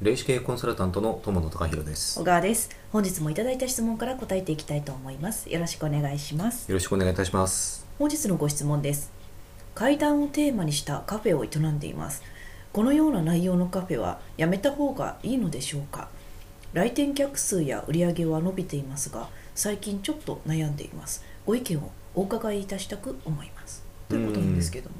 霊視系コンサルタントの友野隆弘です。小川です。本日もいただいた質問から答えていきたいと思います。よろしくお願いします。よろしくお願いいたします。本日のご質問です。階段をテーマにしたカフェを営んでいます。このような内容のカフェはやめた方がいいのでしょうか？来店客数や売り上げは伸びていますが最近ちょっと悩んでいます。ご意見をお伺いいたしたく思います。ということなんですけども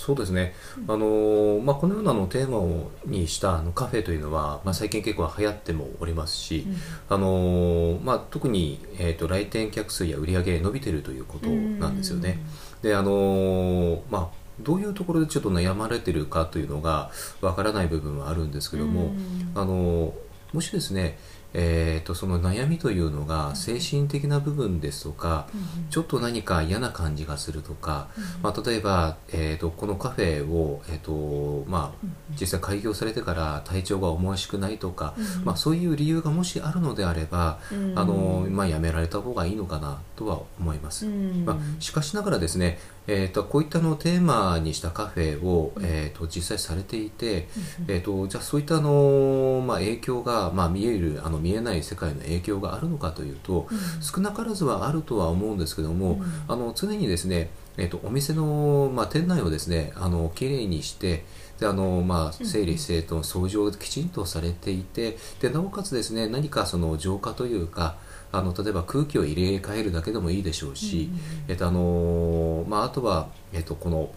そうですね、あのまあ、このようなのテーマをにしたあのカフェというのは、まあ、最近結構流行ってもおりますし、うん、あのまあ、特に、えーと、来店客数や売り上げ伸びているということなんですよね。であのまあどういうところでちょっと悩まれてるかというのがわからない部分はあるんですけども、あのもしですねえーと、その悩みというのが精神的な部分ですとか、うん、ちょっと何か嫌な感じがするとか、うん、まあ、例えば、えーと、このカフェを、えーとまあ、実際開業されてから体調が思わしくないとか、うん、まあ、そういう理由がもしあるのであれば、あのまあ、やめられた方がいいのかなとは思います、まあ、しかしながらですね、えー、とこういったのをテーマにしたカフェを、えー、と実際されていて、えー、とじゃあそういったあの、まあ、影響が、まあ、見えるあの見えない世界の影響があるのかというと、うん、少なからずはあるとは思うんですけども、うん、あの常にですねえーと、お店の、まあ、店内をですねあのきれいにしてであの、まあ、整理整頓掃除をきちんとされていてでなおかつですね何かその浄化というかあの例えば空気を入れ替えるだけでもいいでしょうし、えっとあのまあ、あとは、えっと、この、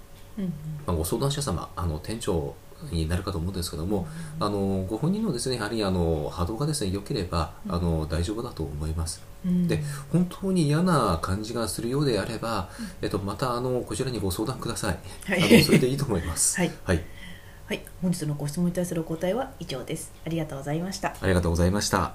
まあ、ご相談者様あの店長になるかと思うんですけども、あのご本人のですねやはりあの波動がですね良ければあの大丈夫だと思います。で本当に嫌な感じがするようであれば、えっと、またあのこちらにご相談ください。はい、あのそれでいいと思います。はい、はい、はい、本日のご質問に対するお答えは以上です。ありがとうございました。ありがとうございました。